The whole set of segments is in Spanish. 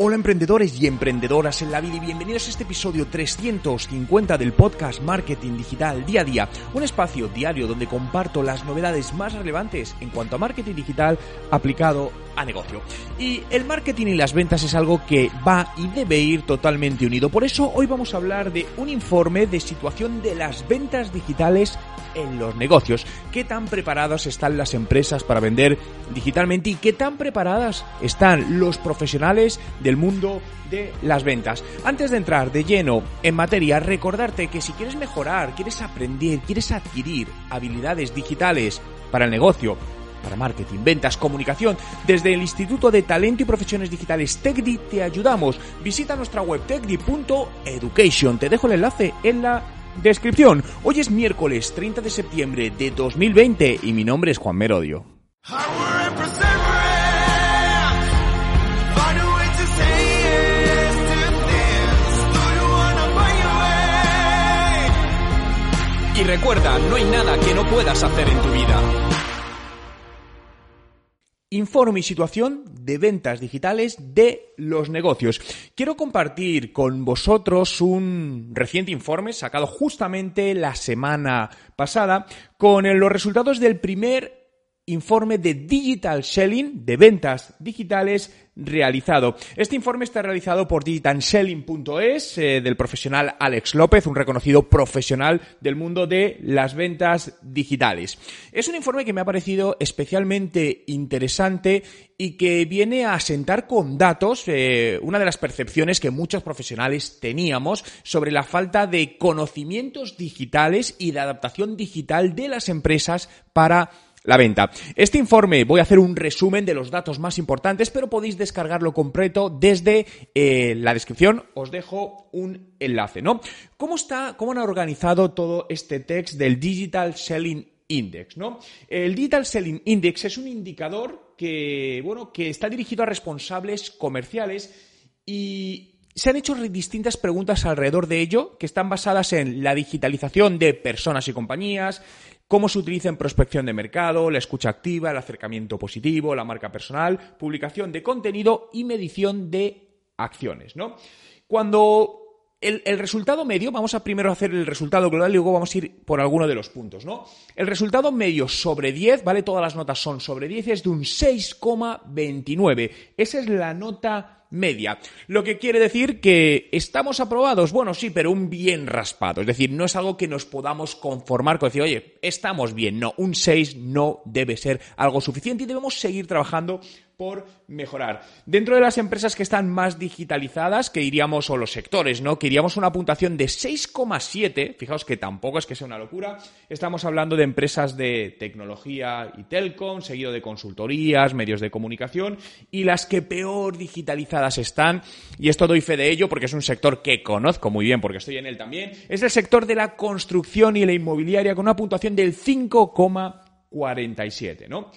Hola emprendedores y emprendedoras en la vida y bienvenidos a este episodio 350 del podcast Marketing Digital Día a Día, un espacio diario donde comparto las novedades más relevantes en cuanto a marketing digital aplicado a negocio. Y el marketing y las ventas es algo que va y debe ir totalmente unido. Por eso hoy vamos a hablar de un informe de situación de las ventas digitales en los negocios. ¿Qué tan preparadas están las empresas para vender digitalmente y qué tan preparadas están los profesionales del mundo de las ventas? Antes de entrar de lleno en materia, recordarte que si quieres mejorar, quieres aprender, quieres adquirir habilidades digitales para el negocio, para marketing, ventas, comunicación. Desde el Instituto de Talento y Profesiones Digitales TechDi te ayudamos. Visita nuestra web techdi.education. Te dejo el enlace en la descripción. Hoy es miércoles 30 de septiembre de 2020 y mi nombre es Juan Merodio. Y recuerda, no hay nada que no puedas hacer en tu vida. Informe y situación de ventas digitales de los negocios. Quiero compartir con vosotros un reciente informe sacado justamente la semana pasada con los resultados del primer informe de Digital Selling, de ventas digitales realizado. Este informe está realizado por digitalselling.es eh, del profesional Alex López, un reconocido profesional del mundo de las ventas digitales. Es un informe que me ha parecido especialmente interesante y que viene a asentar con datos eh, una de las percepciones que muchos profesionales teníamos sobre la falta de conocimientos digitales y de adaptación digital de las empresas para la venta. Este informe voy a hacer un resumen de los datos más importantes, pero podéis descargarlo completo desde eh, la descripción. Os dejo un enlace, ¿no? ¿Cómo está, cómo han organizado todo este text del Digital Selling Index, ¿no? El Digital Selling Index es un indicador que, bueno, que está dirigido a responsables comerciales y se han hecho distintas preguntas alrededor de ello, que están basadas en la digitalización de personas y compañías, cómo se utiliza en prospección de mercado, la escucha activa, el acercamiento positivo, la marca personal, publicación de contenido y medición de acciones, ¿no? Cuando el, resultado medio, vamos a primero hacer el resultado global y luego vamos a ir por alguno de los puntos, ¿no? El resultado medio sobre 10, ¿vale? Todas las notas son sobre 10, es de un 6,29. Esa es la nota media. Lo que quiere decir que estamos aprobados, bueno, sí, pero un bien raspado. Es decir, no es algo que nos podamos conformar con decir, oye, estamos bien. No, un 6 no debe ser algo suficiente y debemos seguir trabajando por mejorar. Dentro de las empresas que están más digitalizadas, que iríamos, o los sectores, ¿no? Que iríamos una puntuación de 6,7, fijaos que tampoco es que sea una locura, estamos hablando de empresas de tecnología y telcom, seguido de consultorías, medios de comunicación, y las que peor digitalizadas están, y esto doy fe de ello porque es un sector que conozco muy bien porque estoy en él también, es el sector de la construcción y la inmobiliaria con una puntuación del 5,47, ¿no?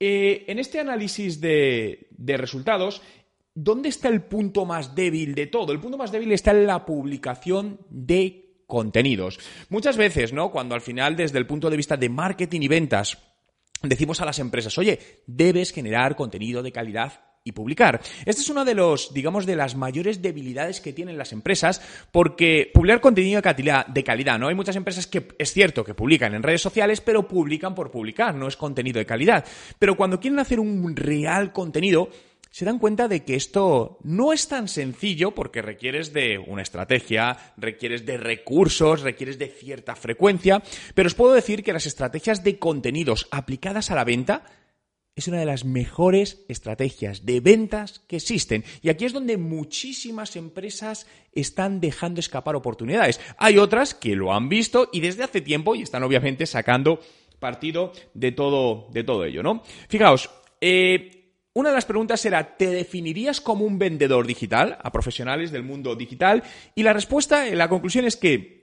Eh, en este análisis de, resultados, ¿dónde está el punto más débil de todo? El punto más débil está en la publicación de contenidos. Muchas veces, ¿no? Cuando al final, desde el punto de vista de marketing y ventas, decimos a las empresas, oye, debes generar contenido de calidad y publicar. Esta es una de los, digamos, de las mayores debilidades que tienen las empresas, porque publicar contenido de calidad, ¿no? Hay muchas empresas que es cierto que publican en redes sociales, pero publican por publicar, no es contenido de calidad. Pero cuando quieren hacer un real contenido, se dan cuenta de que esto no es tan sencillo porque requieres de una estrategia, requieres de recursos, requieres de cierta frecuencia, pero os puedo decir que las estrategias de contenidos aplicadas a la venta es una de las mejores estrategias de ventas que existen. Y aquí es donde muchísimas empresas están dejando escapar oportunidades. Hay otras que lo han visto y desde hace tiempo y están obviamente sacando partido de todo, de todo ello, ¿no? Fijaos, eh, una de las preguntas era, ¿te definirías como un vendedor digital a profesionales del mundo digital? Y la respuesta, la conclusión es que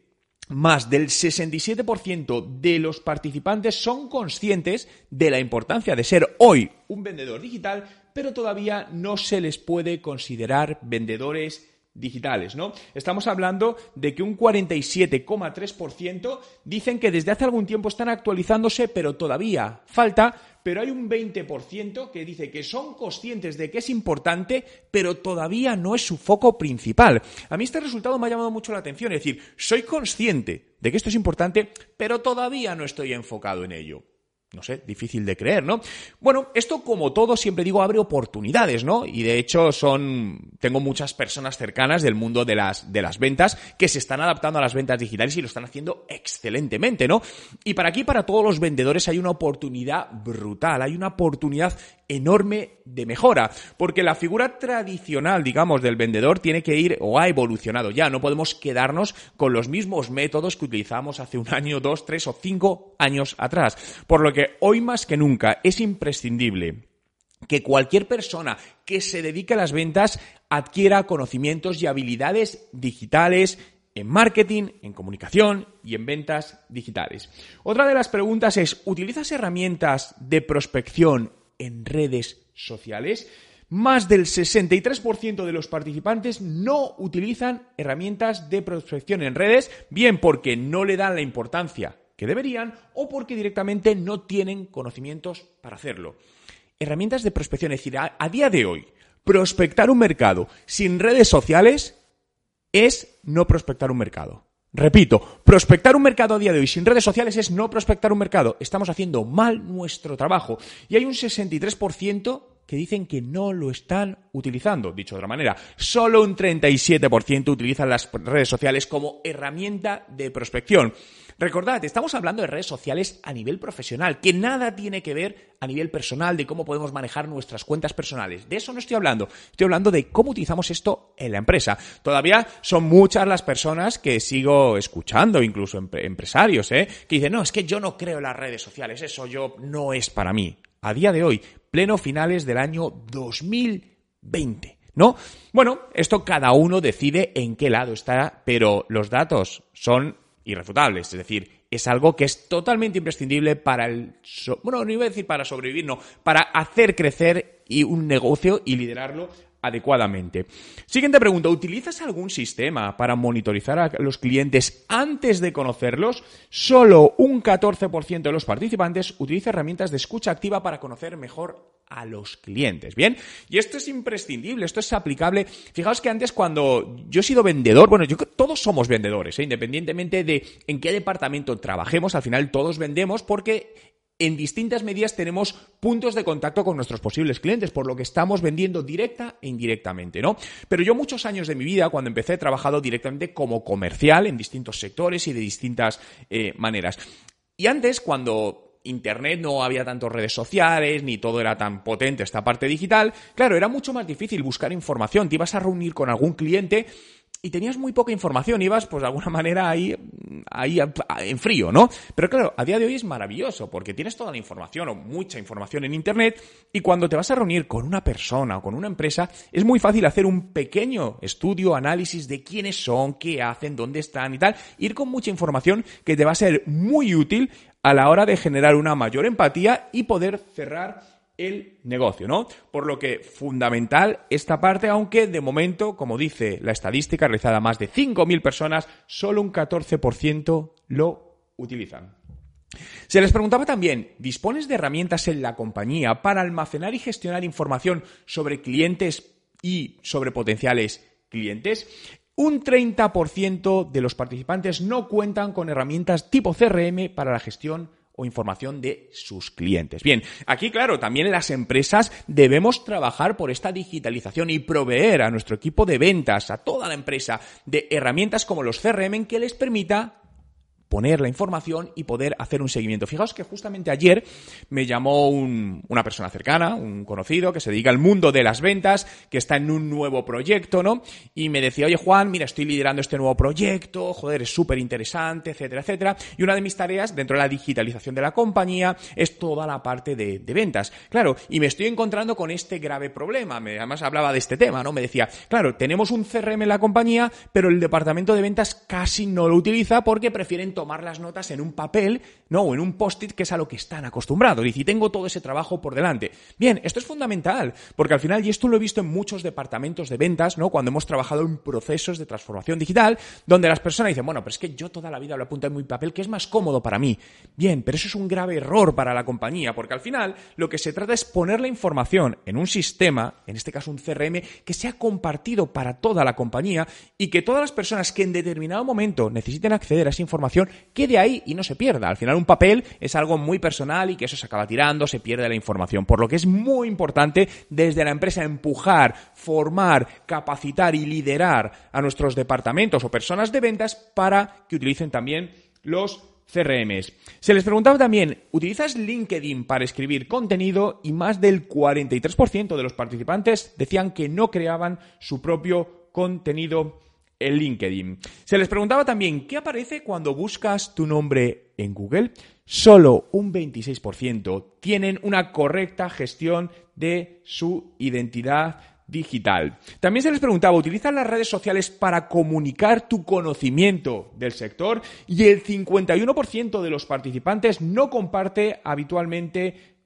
más del 67% de los participantes son conscientes de la importancia de ser hoy un vendedor digital, pero todavía no se les puede considerar vendedores digitales, ¿no? Estamos hablando de que un 47,3% dicen que desde hace algún tiempo están actualizándose, pero todavía falta, pero hay un 20% que dice que son conscientes de que es importante, pero todavía no es su foco principal. A mí este resultado me ha llamado mucho la atención, es decir, soy consciente de que esto es importante, pero todavía no estoy enfocado en ello no sé, difícil de creer, ¿no? Bueno, esto como todo siempre digo abre oportunidades, ¿no? Y de hecho son tengo muchas personas cercanas del mundo de las de las ventas que se están adaptando a las ventas digitales y lo están haciendo excelentemente, ¿no? Y para aquí para todos los vendedores hay una oportunidad brutal, hay una oportunidad enorme de mejora, porque la figura tradicional, digamos, del vendedor tiene que ir o ha evolucionado ya, no podemos quedarnos con los mismos métodos que utilizamos hace un año, dos, tres o cinco años atrás, por lo que hoy más que nunca es imprescindible que cualquier persona que se dedique a las ventas adquiera conocimientos y habilidades digitales, en marketing, en comunicación y en ventas digitales. Otra de las preguntas es, ¿utilizas herramientas de prospección en redes sociales, más del 63% de los participantes no utilizan herramientas de prospección en redes, bien porque no le dan la importancia que deberían o porque directamente no tienen conocimientos para hacerlo. Herramientas de prospección, es decir, a, día de hoy, prospectar un mercado sin redes sociales es no prospectar un mercado. Repito, prospectar un mercado a día de hoy sin redes sociales es no prospectar un mercado. Estamos haciendo mal nuestro trabajo. Y hay un 63% que dicen que no lo están utilizando. Dicho de otra manera, solo un 37% utilizan las redes sociales como herramienta de prospección. Recordad, estamos hablando de redes sociales a nivel profesional, que nada tiene que ver a nivel personal de cómo podemos manejar nuestras cuentas personales. De eso no estoy hablando. Estoy hablando de cómo utilizamos esto en la empresa. Todavía son muchas las personas que sigo escuchando, incluso empresarios, ¿eh? que dicen, no, es que yo no creo en las redes sociales, eso yo no es para mí. A día de hoy, pleno finales del año 2020. ¿No? Bueno, esto cada uno decide en qué lado está, pero los datos son irrefutables. Es decir, es algo que es totalmente imprescindible para el... bueno, no iba a decir para sobrevivir, no, para hacer crecer y un negocio y liderarlo adecuadamente. Siguiente pregunta, ¿utilizas algún sistema para monitorizar a los clientes antes de conocerlos? Solo un 14% de los participantes utiliza herramientas de escucha activa para conocer mejor a los clientes. Bien, y esto es imprescindible, esto es aplicable. Fijaos que antes cuando yo he sido vendedor, bueno, yo todos somos vendedores, ¿eh? independientemente de en qué departamento trabajemos, al final todos vendemos porque en distintas medidas tenemos puntos de contacto con nuestros posibles clientes, por lo que estamos vendiendo directa e indirectamente, ¿no? Pero yo muchos años de mi vida, cuando empecé, he trabajado directamente como comercial en distintos sectores y de distintas eh, maneras. Y antes, cuando Internet no había tantas redes sociales, ni todo era tan potente esta parte digital, claro, era mucho más difícil buscar información. Te ibas a reunir con algún cliente y tenías muy poca información, ibas pues de alguna manera ahí, ahí en frío, ¿no? Pero claro, a día de hoy es maravilloso porque tienes toda la información o mucha información en Internet y cuando te vas a reunir con una persona o con una empresa es muy fácil hacer un pequeño estudio, análisis de quiénes son, qué hacen, dónde están y tal, ir con mucha información que te va a ser muy útil a la hora de generar una mayor empatía y poder cerrar el negocio, ¿no? Por lo que fundamental esta parte, aunque de momento, como dice la estadística realizada a más de 5.000 personas, solo un 14% lo utilizan. Se les preguntaba también, ¿dispones de herramientas en la compañía para almacenar y gestionar información sobre clientes y sobre potenciales clientes? Un 30% de los participantes no cuentan con herramientas tipo CRM para la gestión o información de sus clientes. Bien, aquí claro, también las empresas debemos trabajar por esta digitalización y proveer a nuestro equipo de ventas, a toda la empresa, de herramientas como los CRM que les permita exponer la información y poder hacer un seguimiento. Fijaos que justamente ayer me llamó una persona cercana, un conocido, que se dedica al mundo de las ventas, que está en un nuevo proyecto, ¿no? Y me decía, oye Juan, mira, estoy liderando este nuevo proyecto, joder, es súper interesante, etcétera, etcétera. Y una de mis tareas dentro de la digitalización de la compañía es toda la parte de, ventas. Claro, y me estoy encontrando con este grave problema. Me, además hablaba de este tema, ¿no? Me decía, claro, tenemos un CRM en la compañía, pero el departamento de ventas casi no lo utiliza porque prefieren tomar las notas en un papel, ¿no? O en un post-it, que es a lo que están acostumbrados. Y tengo todo ese trabajo por delante. Bien, esto es fundamental, porque al final, y esto lo he visto en muchos departamentos de ventas, ¿no? Cuando hemos trabajado en procesos de transformación digital, donde las personas dicen, bueno, pero es que yo toda la vida lo apunto en mi papel, que es más cómodo para mí. Bien, pero eso es un grave error para la compañía, porque al final lo que se trata es poner la información en un sistema, en este caso un CRM, que sea compartido para toda la compañía y que todas las personas que en determinado momento necesiten acceder a esa información quede ahí y no se pierda. Al final un papel es algo muy personal y que eso se acaba tirando, se pierde la información. Por lo que es muy importante desde la empresa empujar, formar, capacitar y liderar a nuestros departamentos o personas de ventas para que utilicen también los CRMs. Se les preguntaba también, ¿utilizas LinkedIn para escribir contenido? Y más del 43% de los participantes decían que no creaban su propio contenido en LinkedIn. Se les preguntaba también, ¿qué aparece cuando buscas tu nombre en Google? Solo un 26% tienen una correcta gestión de su identidad digital. También se les preguntaba, ¿utilizas las redes sociales para comunicar tu conocimiento del sector? Y el 51% de los participantes no comparte habitualmente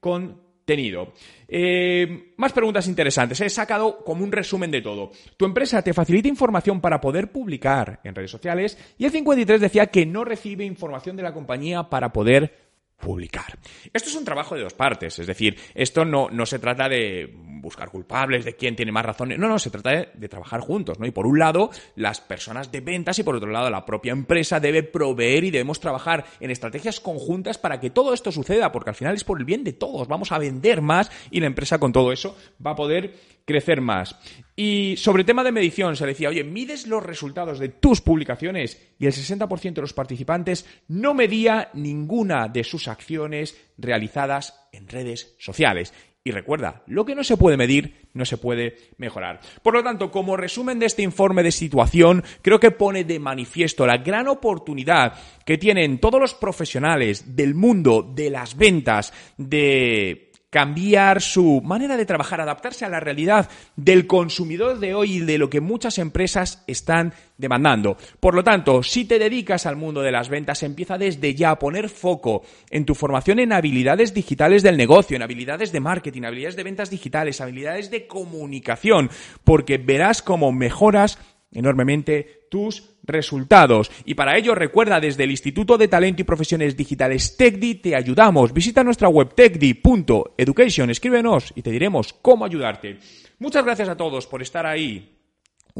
contenido. Eh, más preguntas interesantes. He sacado como un resumen de todo. Tu empresa te facilita información para poder publicar en redes sociales y el 53 decía que no recibe información de la compañía para poder publicar. Esto es un trabajo de dos partes, es decir, esto no, no se trata de buscar culpables, de quién tiene más razón, no, no, se trata de, trabajar juntos, ¿no? Y por un lado, las personas de ventas y por otro lado, la propia empresa debe proveer y debemos trabajar en estrategias conjuntas para que todo esto suceda, porque al final es por el bien de todos, vamos a vender más y la empresa con todo eso va a poder crecer más. Y sobre tema de medición, se decía, oye, mides los resultados de tus publicaciones y el 60% de los participantes no medía ninguna de sus acciones realizadas en redes sociales. Y recuerda, lo que no se puede medir no se puede mejorar. Por lo tanto, como resumen de este informe de situación, creo que pone de manifiesto la gran oportunidad que tienen todos los profesionales del mundo de las ventas, de cambiar su manera de trabajar, adaptarse a la realidad del consumidor de hoy y de lo que muchas empresas están demandando. Por lo tanto, si te dedicas al mundo de las ventas, empieza desde ya a poner foco en tu formación en habilidades digitales del negocio, en habilidades de marketing, habilidades de ventas digitales, habilidades de comunicación, porque verás cómo mejoras enormemente tus resultados. Y para ello recuerda desde el Instituto de Talento y Profesiones Digitales TechDi te ayudamos. Visita nuestra web techdi.education, escríbenos y te diremos cómo ayudarte. Muchas gracias a todos por estar ahí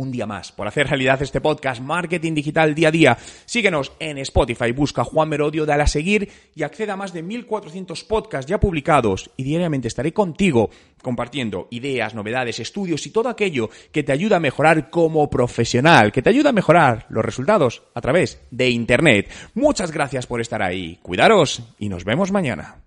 un día más por hacer realidad este podcast Marketing Digital Día a Día. Síguenos en Spotify, busca Juan Merodio, dale a seguir y acceda a más de 1400 podcasts ya publicados y diariamente estaré contigo compartiendo ideas, novedades, estudios y todo aquello que te ayuda a mejorar como profesional, que te ayuda a mejorar los resultados a través de Internet. Muchas gracias por estar ahí. Cuidaros y nos vemos mañana.